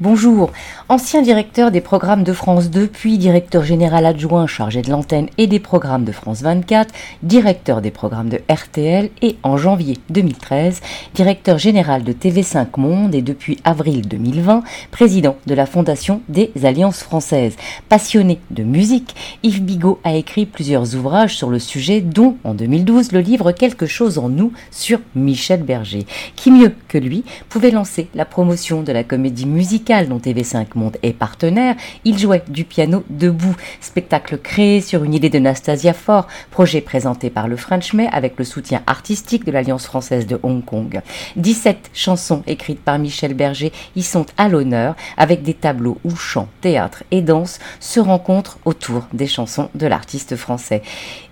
Bonjour. Ancien directeur des programmes de France 2, puis directeur général adjoint chargé de l'antenne et des programmes de France 24, directeur des programmes de RTL et en janvier 2013, directeur général de TV5 Monde et depuis avril 2020, président de la Fondation des Alliances françaises. Passionné de musique, Yves Bigot a écrit plusieurs ouvrages sur le sujet, dont en 2012 le livre Quelque chose en nous sur Michel Berger. Qui mieux que lui pouvait lancer la promotion de la comédie musicale dont TV5 Monde est partenaire. Il jouait du piano debout, spectacle créé sur une idée de Nastasia Faure, projet présenté par le French May avec le soutien artistique de l'Alliance française de Hong Kong. 17 chansons écrites par Michel Berger y sont à l'honneur avec des tableaux où chant, théâtre et danse se rencontrent autour des chansons de l'artiste français.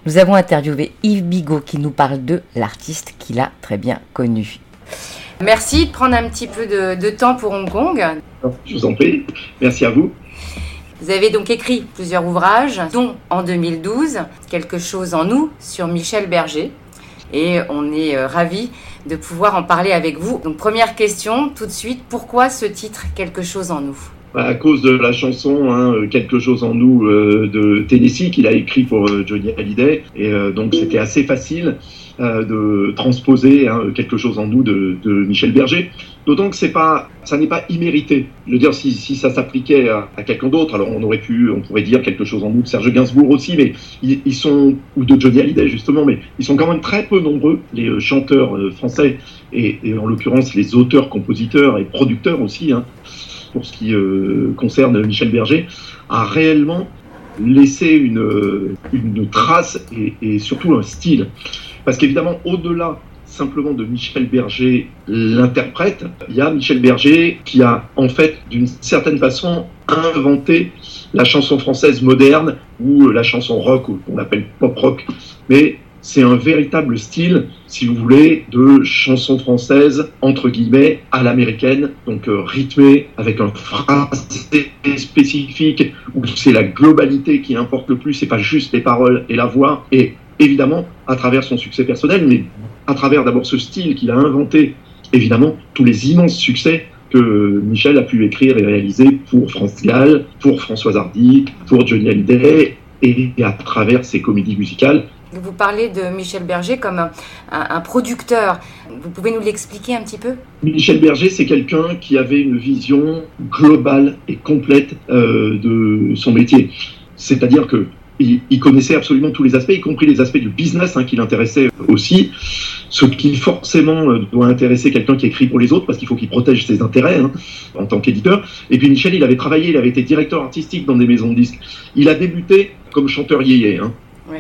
Nous avons interviewé Yves Bigot qui nous parle de l'artiste qu'il a très bien connu. Merci de prendre un petit peu de, temps pour Hong Kong. Je vous en prie. Merci à vous. Vous avez donc écrit plusieurs ouvrages, dont en 2012, Quelque chose en nous sur Michel Berger. Et on est euh, ravis de pouvoir en parler avec vous. Donc première question, tout de suite, pourquoi ce titre Quelque chose en nous? Bah, à cause de la chanson hein, Quelque chose en nous euh, de Tennessee qu'il a écrit pour euh, Johnny Hallyday. Et donc c'était assez facile euh, de transposer hein, quelque chose en nous de, Michel Berger. D'autant que c'est pas, ça n'est pas immérité. Je veux dire, si, ça s'appliquait à, quelqu'un d'autre, alors on aurait pu, on pourrait dire quelque chose en nous de Serge Gainsbourg aussi, mais ils, sont ou de Johnny Hallyday justement, mais ils sont quand même très peu nombreux les euh, chanteurs euh, français et, en l'occurrence les auteurs, compositeurs et producteurs aussi. Hein, pour ce qui euh, concerne Michel Berger, à réellement laisser une, une trace et surtout un style. Parce qu'évidemment, au-delà simplement de Michel Berger l'interprète, il y a Michel Berger qui a en fait d'une certaine façon inventé la chanson française moderne ou la chanson rock qu'on appelle pop rock. Mais c'est un véritable style, si vous voulez, de chanson française, entre guillemets, à l'américaine, donc euh, rythmée, avec un phrasé spécifique, où c'est la globalité qui importe le plus, c'est pas juste les paroles et la voix, et évidemment à travers son succès personnel, mais à travers d'abord ce style qu'il a inventé, évidemment tous les immenses succès que Michel a pu écrire et réaliser pour France Gall, pour Françoise Hardy, pour Johnny Hallyday, et à travers ses comédies musicales. Vous parlez de Michel Berger comme un, un producteur. Vous pouvez nous l'expliquer un petit peu? Michel Berger, c'est quelqu'un qui avait une vision globale et complète euh, de son métier. C'est-à-dire que il, connaissait absolument tous les aspects, y compris les aspects du business hein, qui l'intéressaient aussi, ce qui forcément euh, doit intéresser quelqu'un qui écrit pour les autres, parce qu'il faut qu'il protège ses intérêts hein, en tant qu'éditeur. Et puis Michel, il avait travaillé, il avait été directeur artistique dans des maisons de disques. Il a débuté comme chanteur yéyé, hein,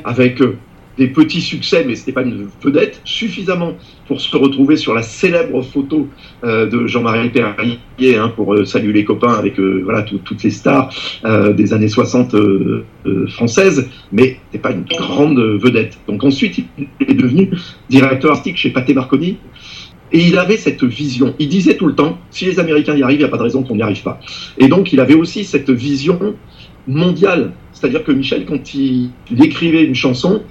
avec euh, des petits succès, mais ce n'était pas une vedette, suffisamment pour se retrouver sur la célèbre photo euh, de Jean-Marie Perrier hein, pour euh, saluer les copains avec euh, voilà toutes les stars des années 60 euh, euh, françaises, mais n'était pas une grande vedette. Donc ensuite, il est devenu directeur artistique chez Pathé Marconi. Et il avait cette vision. Il disait tout le temps, si les Américains y arrivent, il n'y a pas de raison qu'on n'y arrive pas. Et donc, il avait aussi cette vision mondiale. C'est-à-dire que Michel, quand il, il écrivait une chanson,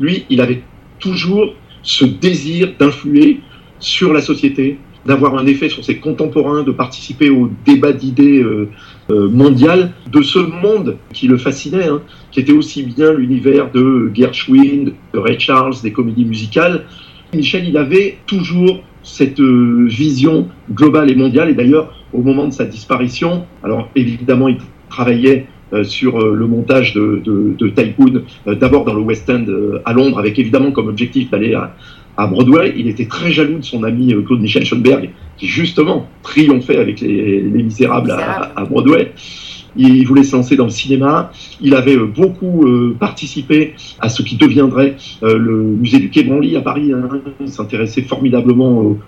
lui, il avait toujours ce désir d'influer sur la société, d'avoir un effet sur ses contemporains, de participer au débat d'idées euh, euh, mondial de ce monde qui le fascinait, hein, qui était aussi bien l'univers de Gershwin, de Ray Charles, des comédies musicales. Michel, il avait toujours cette euh, vision globale et mondiale, et d'ailleurs, au moment de sa disparition, alors évidemment, il travaillait sur euh, le montage de, de, de Tycoon, euh, d'abord dans le West End à Londres, avec évidemment comme objectif d'aller à, à, Broadway. Il était très jaloux de son ami Claude Michel Schoenberg, qui justement triomphait avec les, les Misérables à, à Broadway il voulait se lancer dans le cinéma. Il avait beaucoup euh, participé à ce qui deviendrait euh, le musée du Quai Branly à Paris. Hein. Il s'intéressait formidablement aux,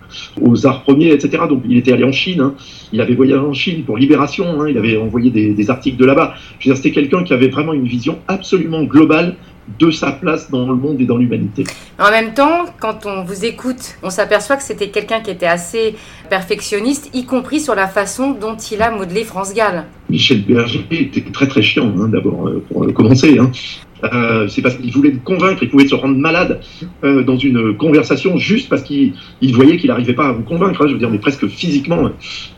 aux, arts premiers, etc. Donc il était allé en Chine. Hein. Il avait voyagé en Chine pour Libération. Hein. Il avait envoyé des, des articles de là-bas. C'était quelqu'un qui avait vraiment une vision absolument globale de sa place dans le monde et dans l'humanité. En même temps, quand on vous écoute, on s'aperçoit que c'était quelqu'un qui était assez perfectionniste, y compris sur la façon dont il a modelé France Gall. Michel Berger était très très chiant, hein, d'abord, euh, pour commencer. Hein. Euh, c'est parce qu'il voulait le convaincre, il pouvait se rendre malade euh, dans une conversation juste parce qu'il voyait qu'il n'arrivait pas à vous convaincre. Hein, je veux dire, mais presque physiquement,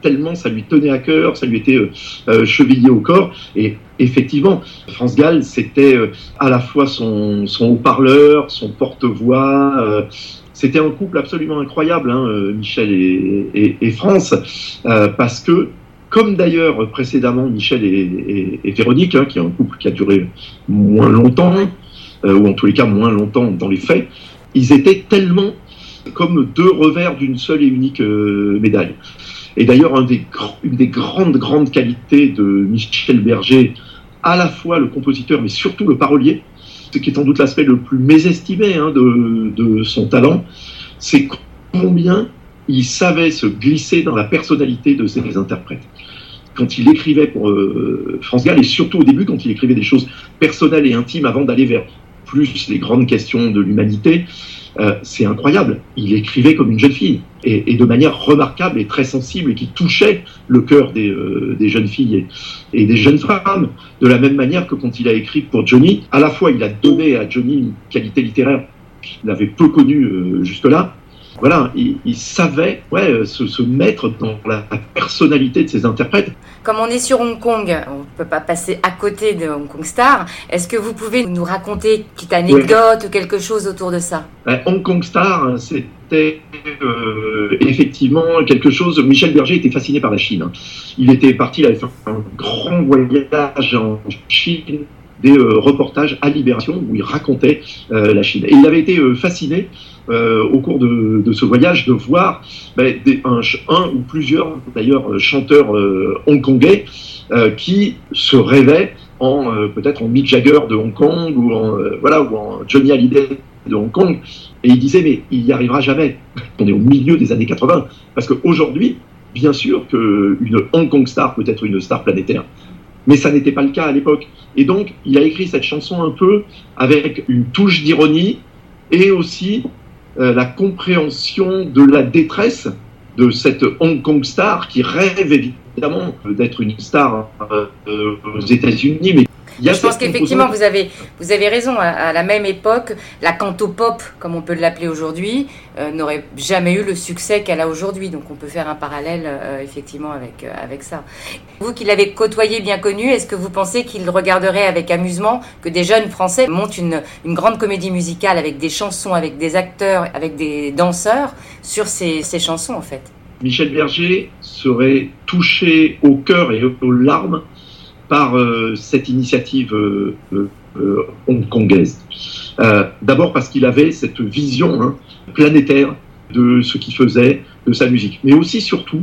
tellement ça lui tenait à cœur, ça lui était euh, chevillé au corps. Et effectivement, France Gall, c'était à la fois son, haut-parleur, son porte-voix. c'était un couple absolument incroyable, hein, Michel et, et France, parce que comme d'ailleurs précédemment Michel et, Véronique, hein, qui est un couple qui a duré moins longtemps, euh, ou en tous les cas moins longtemps dans les faits, ils étaient tellement comme deux revers d'une seule et unique euh, médaille. Et d'ailleurs, un une des grandes, grandes qualités de Michel Berger, à la fois le compositeur, mais surtout le parolier, ce qui est sans doute l'aspect le plus mésestimé hein, de, de son talent, c'est combien il savait se glisser dans la personnalité de ses interprètes quand il écrivait pour euh, France Gall, et surtout au début, quand il écrivait des choses personnelles et intimes avant d'aller vers plus les grandes questions de l'humanité, euh, c'est incroyable. Il écrivait comme une jeune fille, et, de manière remarquable et très sensible, et qui touchait le cœur des, euh, jeunes filles et, des jeunes femmes, de la même manière que quand il a écrit pour Johnny, à la fois il a donné à Johnny une qualité littéraire qu'il avait peu connue jusque-là, voilà, il, savait ouais, euh, se, mettre dans la, personnalité de ses interprètes. Comme on est sur Hong Kong, on ne peut pas passer à côté de Hong Kong Star. Est-ce que vous pouvez nous raconter une petite anecdote ou quelque chose autour de ça? Hong Kong Star, c'était euh, effectivement quelque chose. Michel Berger était fasciné par la Chine. Il était parti, il avait fait un grand voyage en Chine des euh, reportages à Libération où il racontait la Chine. Et il avait été fasciné euh, au cours de, ce voyage de voir ben, un, ou plusieurs d'ailleurs chanteurs euh, hongkongais euh, qui se rêvaient en peut-être en Mick Jagger de Hong Kong ou en voilà ou en Johnny Hallyday de Hong Kong et il disait mais il n'y arrivera jamais. On est au milieu des années 80 parce qu'aujourd'hui bien sûr qu'une Hong Kong star peut être une star planétaire. Mais ça n'était pas le cas à l'époque. Et donc, il a écrit cette chanson un peu avec une touche d'ironie et aussi euh, la compréhension de la détresse de cette Hong Kong star qui rêve évidemment d'être une star euh, aux États-Unis, je pense qu'effectivement, vous avez, vous avez raison. À, la même époque, la canto-pop, comme on peut l'appeler aujourd'hui, euh, n'aurait jamais eu le succès qu'elle a aujourd'hui. Donc on peut faire un parallèle euh, effectivement avec, euh, avec ça. Vous qui l'avez côtoyé, bien connu, est-ce que vous pensez qu'il regarderait avec amusement que des jeunes Français montent une, une grande comédie musicale avec des chansons, avec des acteurs, avec des danseurs sur ces, ces chansons en fait? Michel Berger serait touché au cœur et aux larmes par euh, cette initiative euh, euh, hongkongaise. D'abord parce qu'il avait cette vision hein, planétaire de ce qu'il faisait, de sa musique. Mais aussi, surtout,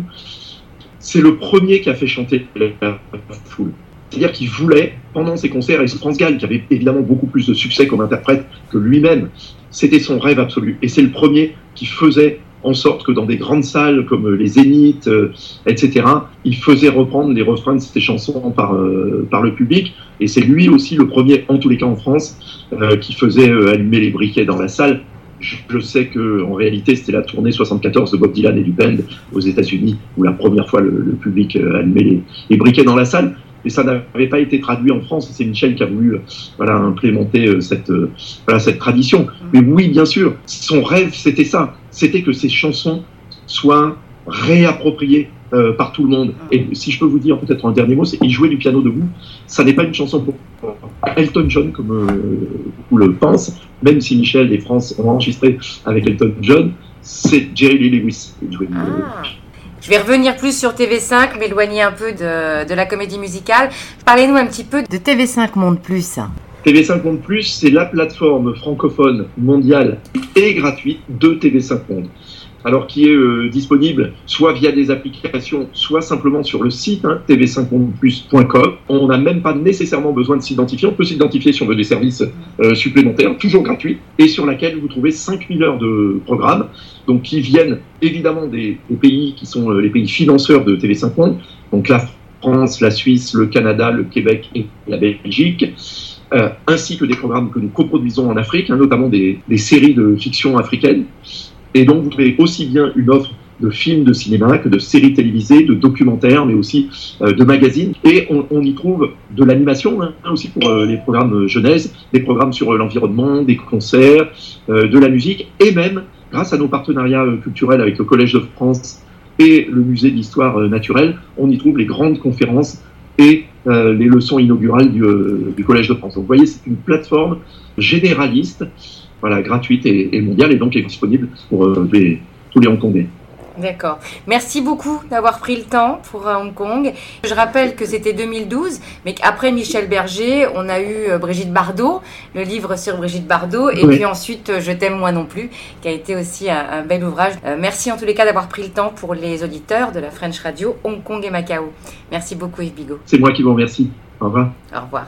c'est le premier qui a fait chanter la foule. C'est-à-dire qu'il voulait, pendant ses concerts, et France Gall, qui avait évidemment beaucoup plus de succès comme interprète que lui-même, c'était son rêve absolu. Et c'est le premier qui faisait en sorte que dans des grandes salles comme les Zéniths, euh, etc., il faisait reprendre les refrains de ses chansons par, euh, par le public. Et c'est lui aussi le premier, en tous les cas en France, euh, qui faisait allumer les briquets dans la salle. Je, sais que en réalité c'était la tournée 74 de Bob Dylan et du band aux États-Unis où la première fois le, public allumait les, les, briquets dans la salle et ça n'avait pas été traduit en France. C'est Michel qui a voulu voilà, implémenter cette, voilà, cette tradition. Mais oui, bien sûr, son rêve, c'était ça. C'était que ces chansons soient réappropriées par tout le monde. Et si je peux vous dire peut-être un dernier mot, c'est il jouait du piano debout. Ça n'est pas une chanson pour Elton John comme vous le pensez, même si Michel et France ont enregistré avec Elton John, c'est Jerry Lee Lewis qui jouait du ah. Je vais revenir plus sur TV5, m'éloigner un peu de, la comédie musicale. Parlez-nous un petit peu de TV5 Monde Plus. TV5 Monde Plus, c'est la plateforme francophone mondiale et gratuite de TV5 Monde alors qui est euh, disponible soit via des applications, soit simplement sur le site hein, tv5plus.com. On n'a même pas nécessairement besoin de s'identifier, on peut s'identifier si on veut des services euh, supplémentaires, toujours gratuits, et sur laquelle vous trouvez 5000 heures de programmes, qui viennent évidemment des, pays qui sont euh, les pays financeurs de TV5 Monde, donc la France, la Suisse, le Canada, le Québec et la Belgique. Ainsi que des programmes que nous coproduisons en Afrique, hein, notamment des, séries de fiction africaine. Et donc, vous trouvez aussi bien une offre de films de cinéma que de séries télévisées, de documentaires, mais aussi euh, de magazines. Et on, on, y trouve de l'animation hein, aussi pour euh, les programmes jeunesse, des programmes sur l'environnement, des concerts, de la musique, et même grâce à nos partenariats culturels avec le Collège de France et le Musée d'histoire naturelle, on y trouve les grandes conférences et les leçons inaugurales du, du Collège de France. Donc vous voyez, c'est une plateforme généraliste voilà, gratuite et, mondiale, et donc est disponible pour euh, tous les Hongkongais. D'accord. Merci beaucoup d'avoir pris le temps pour euh, Hong Kong. Je rappelle que c'était 2012, mais qu'après Michel Berger, on a eu euh, Brigitte Bardot, le livre sur Brigitte Bardot, et puis ensuite Je t'aime moi non plus, qui a été aussi un, bel ouvrage. merci en tous les cas d'avoir pris le temps pour les auditeurs de la French Radio Hong Kong et Macao. Merci beaucoup Yves Bigot. C'est moi qui vous remercie. Au revoir. Au revoir.